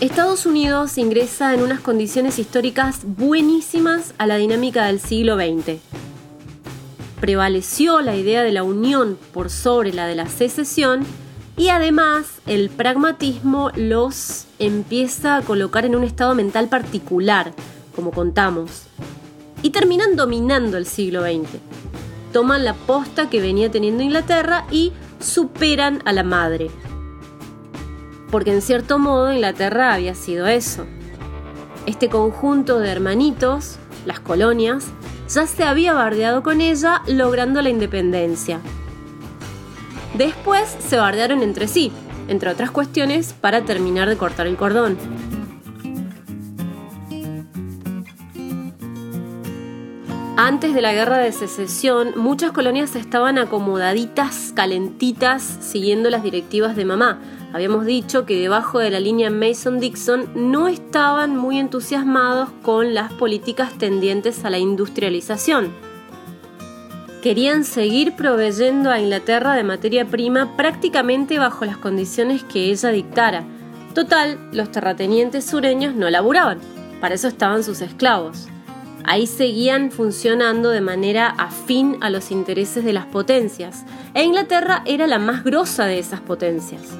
Estados Unidos ingresa en unas condiciones históricas buenísimas a la dinámica del siglo XX. Prevaleció la idea de la unión por sobre la de la secesión y además el pragmatismo los empieza a colocar en un estado mental particular, como contamos, y terminan dominando el siglo XX. Toman la posta que venía teniendo Inglaterra y superan a la madre porque en cierto modo Inglaterra había sido eso. Este conjunto de hermanitos, las colonias, ya se había bardeado con ella logrando la independencia. Después se bardearon entre sí, entre otras cuestiones, para terminar de cortar el cordón. Antes de la guerra de secesión, muchas colonias estaban acomodaditas, calentitas, siguiendo las directivas de mamá, Habíamos dicho que debajo de la línea Mason-Dixon no estaban muy entusiasmados con las políticas tendientes a la industrialización. Querían seguir proveyendo a Inglaterra de materia prima prácticamente bajo las condiciones que ella dictara. Total, los terratenientes sureños no laburaban, para eso estaban sus esclavos. Ahí seguían funcionando de manera afín a los intereses de las potencias, e Inglaterra era la más grosa de esas potencias.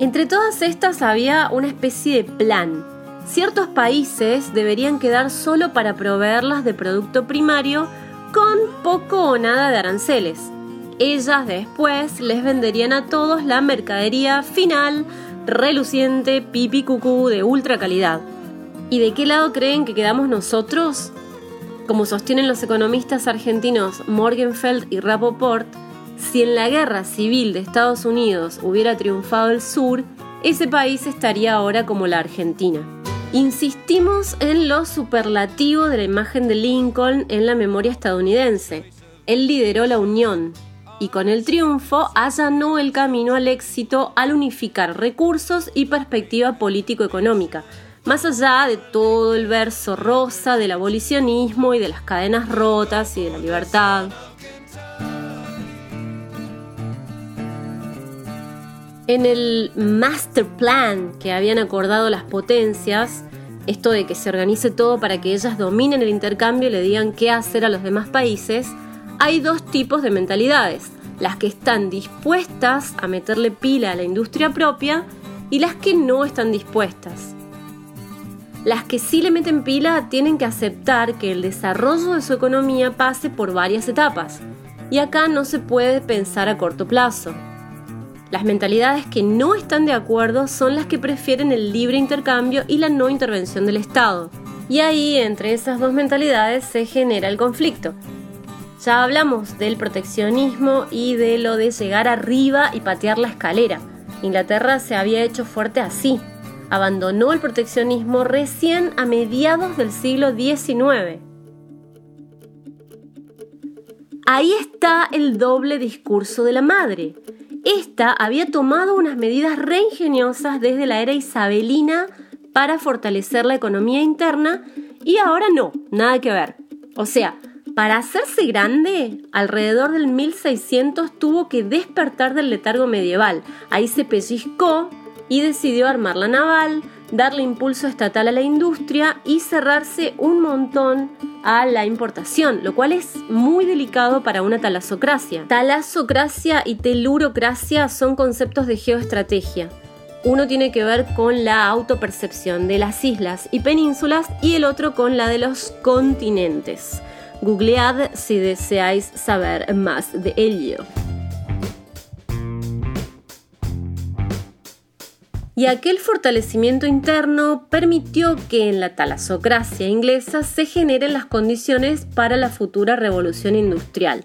Entre todas estas había una especie de plan. Ciertos países deberían quedar solo para proveerlas de producto primario con poco o nada de aranceles. Ellas después les venderían a todos la mercadería final, reluciente, pipi cucú de ultra calidad. ¿Y de qué lado creen que quedamos nosotros? Como sostienen los economistas argentinos Morgenfeld y Rapoport, si en la guerra civil de Estados Unidos hubiera triunfado el sur, ese país estaría ahora como la Argentina. Insistimos en lo superlativo de la imagen de Lincoln en la memoria estadounidense. Él lideró la unión y con el triunfo allanó el camino al éxito al unificar recursos y perspectiva político-económica, más allá de todo el verso rosa del abolicionismo y de las cadenas rotas y de la libertad. En el master plan que habían acordado las potencias, esto de que se organice todo para que ellas dominen el intercambio y le digan qué hacer a los demás países, hay dos tipos de mentalidades. Las que están dispuestas a meterle pila a la industria propia y las que no están dispuestas. Las que sí le meten pila tienen que aceptar que el desarrollo de su economía pase por varias etapas. Y acá no se puede pensar a corto plazo. Las mentalidades que no están de acuerdo son las que prefieren el libre intercambio y la no intervención del Estado. Y ahí, entre esas dos mentalidades, se genera el conflicto. Ya hablamos del proteccionismo y de lo de llegar arriba y patear la escalera. Inglaterra se había hecho fuerte así. Abandonó el proteccionismo recién a mediados del siglo XIX. Ahí está el doble discurso de la madre. Esta había tomado unas medidas reingeniosas desde la era isabelina para fortalecer la economía interna y ahora no, nada que ver. O sea, para hacerse grande, alrededor del 1600 tuvo que despertar del letargo medieval. Ahí se pellizcó y decidió armar la naval, darle impulso estatal a la industria y cerrarse un montón a la importación, lo cual es muy delicado para una talasocracia. Talasocracia y telurocracia son conceptos de geoestrategia. Uno tiene que ver con la autopercepción de las islas y penínsulas y el otro con la de los continentes. Googlead si deseáis saber más de ello. Y aquel fortalecimiento interno permitió que en la talasocracia inglesa se generen las condiciones para la futura revolución industrial.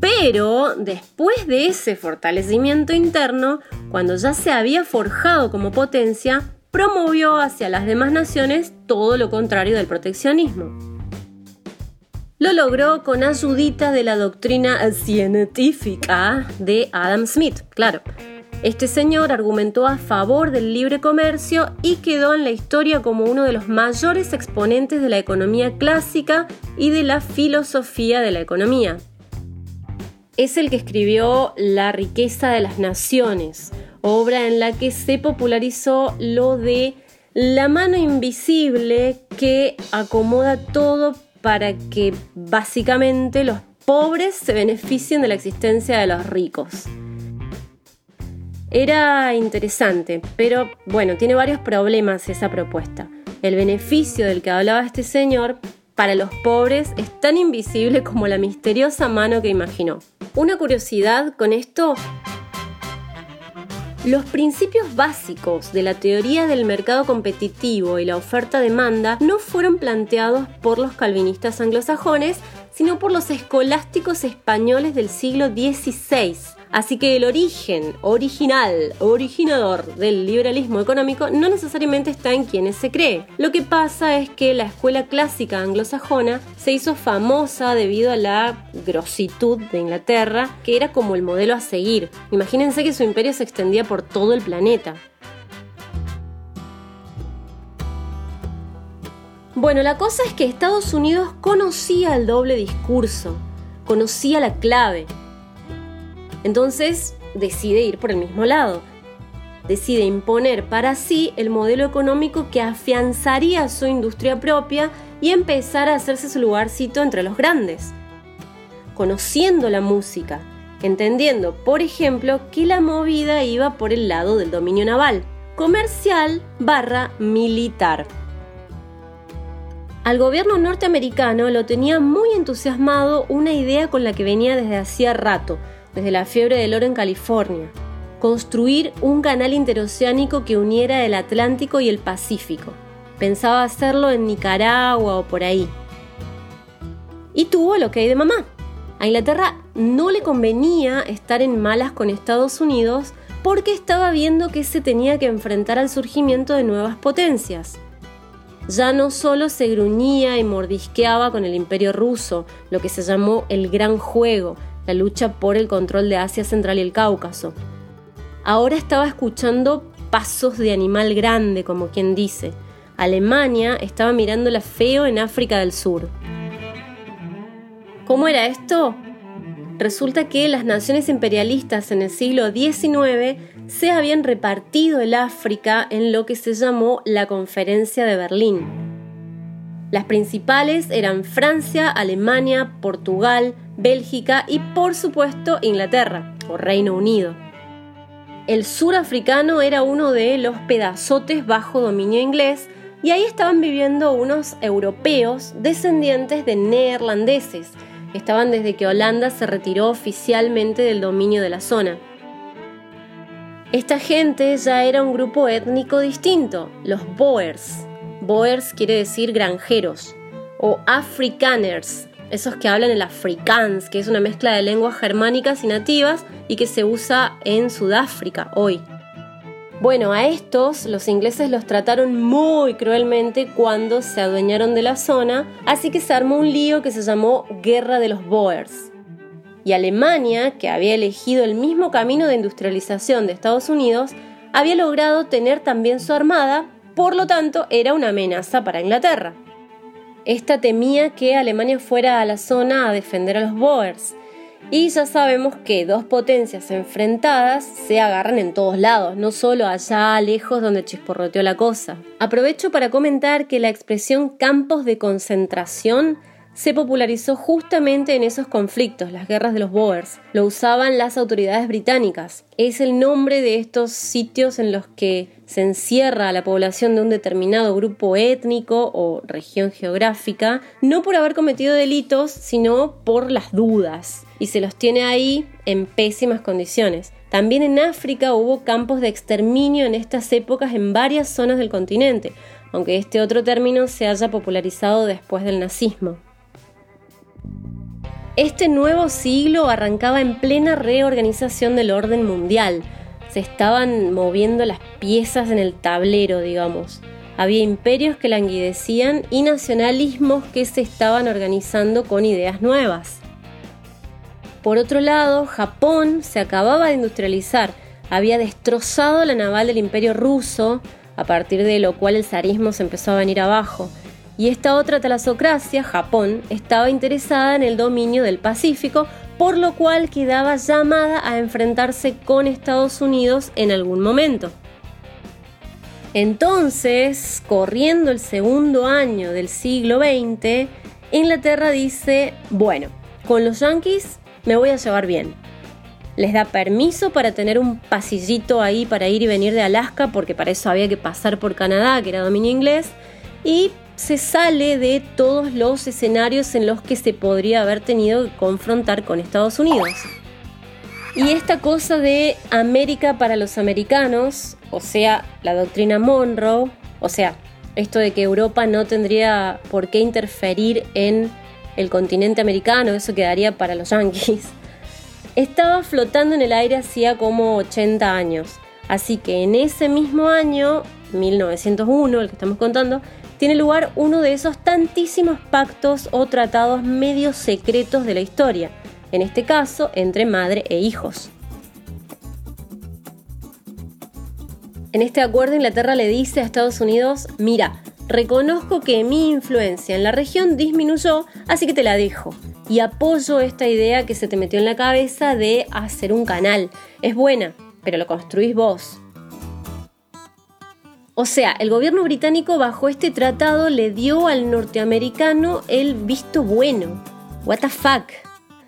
Pero después de ese fortalecimiento interno, cuando ya se había forjado como potencia, promovió hacia las demás naciones todo lo contrario del proteccionismo. Lo logró con ayudita de la doctrina científica de Adam Smith, claro, este señor argumentó a favor del libre comercio y quedó en la historia como uno de los mayores exponentes de la economía clásica y de la filosofía de la economía. es el que escribió La riqueza de las naciones, obra en la que se popularizó lo de la mano invisible que acomoda todo para que básicamente los pobres se beneficien de la existencia de los ricos. Era interesante, pero bueno, tiene varios problemas esa propuesta. El beneficio del que hablaba este señor para los pobres es tan invisible como la misteriosa mano que imaginó. Una curiosidad con esto los principios básicos de la teoría del mercado competitivo y la oferta-demanda no fueron planteados por los calvinistas anglosajones, sino por los escolásticos españoles del siglo XVI, Así que el origen original, originador del liberalismo económico no necesariamente está en quienes se cree. Lo que pasa es que la escuela clásica anglosajona se hizo famosa debido a la grositud de Inglaterra, que era como el modelo a seguir. Imagínense que su imperio se extendía por todo el planeta. Bueno, la cosa es que Estados Unidos conocía el doble discurso, conocía la clave, entonces decide ir por el mismo lado. Decide imponer para sí el modelo económico que afianzaría su industria propia y empezar a hacerse su lugarcito entre los grandes. Conociendo la música, entendiendo, por ejemplo, que la movida iba por el lado del dominio naval, comercial barra militar. Al gobierno norteamericano lo tenía muy entusiasmado una idea con la que venía desde hacía rato, desde la fiebre del oro en California, construir un canal interoceánico que uniera el Atlántico y el Pacífico. Pensaba hacerlo en Nicaragua o por ahí. Y tuvo lo que hay de mamá. A Inglaterra no le convenía estar en malas con Estados Unidos porque estaba viendo que se tenía que enfrentar al surgimiento de nuevas potencias. Ya no solo se gruñía y mordisqueaba con el imperio ruso, lo que se llamó el Gran Juego, la lucha por el control de Asia Central y el Cáucaso. Ahora estaba escuchando pasos de animal grande, como quien dice. Alemania estaba mirándola feo en África del Sur. ¿Cómo era esto? Resulta que las naciones imperialistas en el siglo XIX se habían repartido el África en lo que se llamó la Conferencia de Berlín. Las principales eran Francia, Alemania, Portugal, Bélgica y por supuesto Inglaterra o Reino Unido. El sur africano era uno de los pedazotes bajo dominio inglés y ahí estaban viviendo unos europeos descendientes de neerlandeses. Estaban desde que Holanda se retiró oficialmente del dominio de la zona. Esta gente ya era un grupo étnico distinto, los Boers. Boers quiere decir granjeros, o Afrikaners, esos que hablan el afrikaans, que es una mezcla de lenguas germánicas y nativas y que se usa en Sudáfrica hoy. Bueno, a estos los ingleses los trataron muy cruelmente cuando se adueñaron de la zona, así que se armó un lío que se llamó Guerra de los Boers. Y Alemania, que había elegido el mismo camino de industrialización de Estados Unidos, había logrado tener también su armada, por lo tanto era una amenaza para Inglaterra. Esta temía que Alemania fuera a la zona a defender a los Boers. Y ya sabemos que dos potencias enfrentadas se agarran en todos lados, no solo allá lejos donde chisporroteó la cosa. Aprovecho para comentar que la expresión campos de concentración se popularizó justamente en esos conflictos, las guerras de los Boers. Lo usaban las autoridades británicas. Es el nombre de estos sitios en los que se encierra a la población de un determinado grupo étnico o región geográfica, no por haber cometido delitos, sino por las dudas. Y se los tiene ahí en pésimas condiciones. También en África hubo campos de exterminio en estas épocas en varias zonas del continente, aunque este otro término se haya popularizado después del nazismo. Este nuevo siglo arrancaba en plena reorganización del orden mundial. Se estaban moviendo las piezas en el tablero, digamos. Había imperios que languidecían y nacionalismos que se estaban organizando con ideas nuevas. Por otro lado, Japón se acababa de industrializar, había destrozado la naval del imperio ruso, a partir de lo cual el zarismo se empezó a venir abajo y esta otra talasocracia, Japón, estaba interesada en el dominio del Pacífico por lo cual quedaba llamada a enfrentarse con Estados Unidos en algún momento. Entonces, corriendo el segundo año del siglo XX, Inglaterra dice, bueno, con los yankees me voy a llevar bien. Les da permiso para tener un pasillito ahí para ir y venir de Alaska, porque para eso había que pasar por Canadá, que era dominio inglés, y se sale de todos los escenarios en los que se podría haber tenido que confrontar con Estados Unidos. Y esta cosa de América para los americanos, o sea, la doctrina Monroe, o sea, esto de que Europa no tendría por qué interferir en el continente americano, eso quedaría para los yanquis, estaba flotando en el aire hacía como 80 años. Así que en ese mismo año, 1901, el que estamos contando, tiene lugar uno de esos tantísimos pactos o tratados medio secretos de la historia, en este caso entre madre e hijos. En este acuerdo Inglaterra le dice a Estados Unidos, mira, reconozco que mi influencia en la región disminuyó, así que te la dejo. Y apoyo esta idea que se te metió en la cabeza de hacer un canal. Es buena, pero lo construís vos. O sea, el gobierno británico bajo este tratado le dio al norteamericano el visto bueno. What the fuck?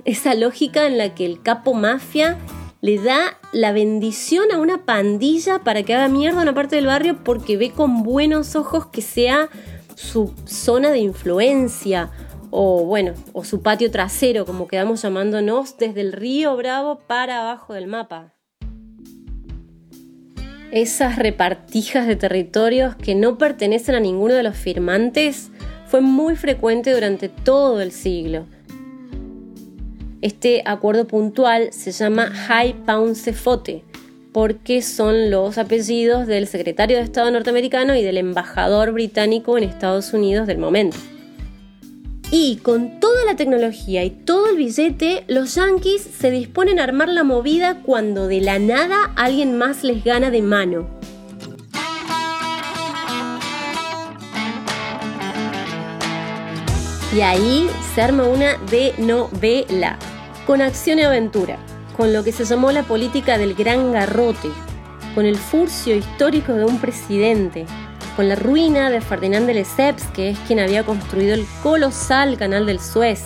Esa lógica en la que el capo mafia le da la bendición a una pandilla para que haga mierda una parte del barrio porque ve con buenos ojos que sea su zona de influencia o bueno, o su patio trasero, como quedamos llamándonos, desde el río Bravo para abajo del mapa. Esas repartijas de territorios que no pertenecen a ninguno de los firmantes fue muy frecuente durante todo el siglo este acuerdo puntual se llama High Fote porque son los apellidos del secretario de Estado norteamericano y del embajador británico en Estados Unidos del momento. Y con la tecnología y todo el billete, los yankees se disponen a armar la movida cuando de la nada alguien más les gana de mano. Y ahí se arma una de novela con acción y aventura, con lo que se llamó la política del gran garrote, con el furcio histórico de un presidente, con la ruina de Ferdinand de Lesseps, que es quien había construido el colosal canal del Suez,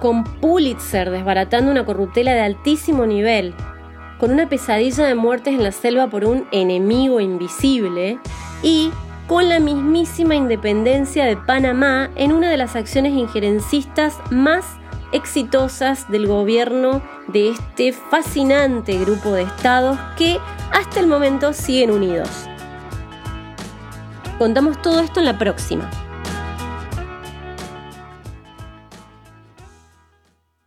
con Pulitzer desbaratando una corruptela de altísimo nivel, con una pesadilla de muertes en la selva por un enemigo invisible y con la mismísima independencia de Panamá en una de las acciones injerencistas más exitosas del gobierno de este fascinante grupo de estados que hasta el momento siguen unidos. Contamos todo esto en la próxima.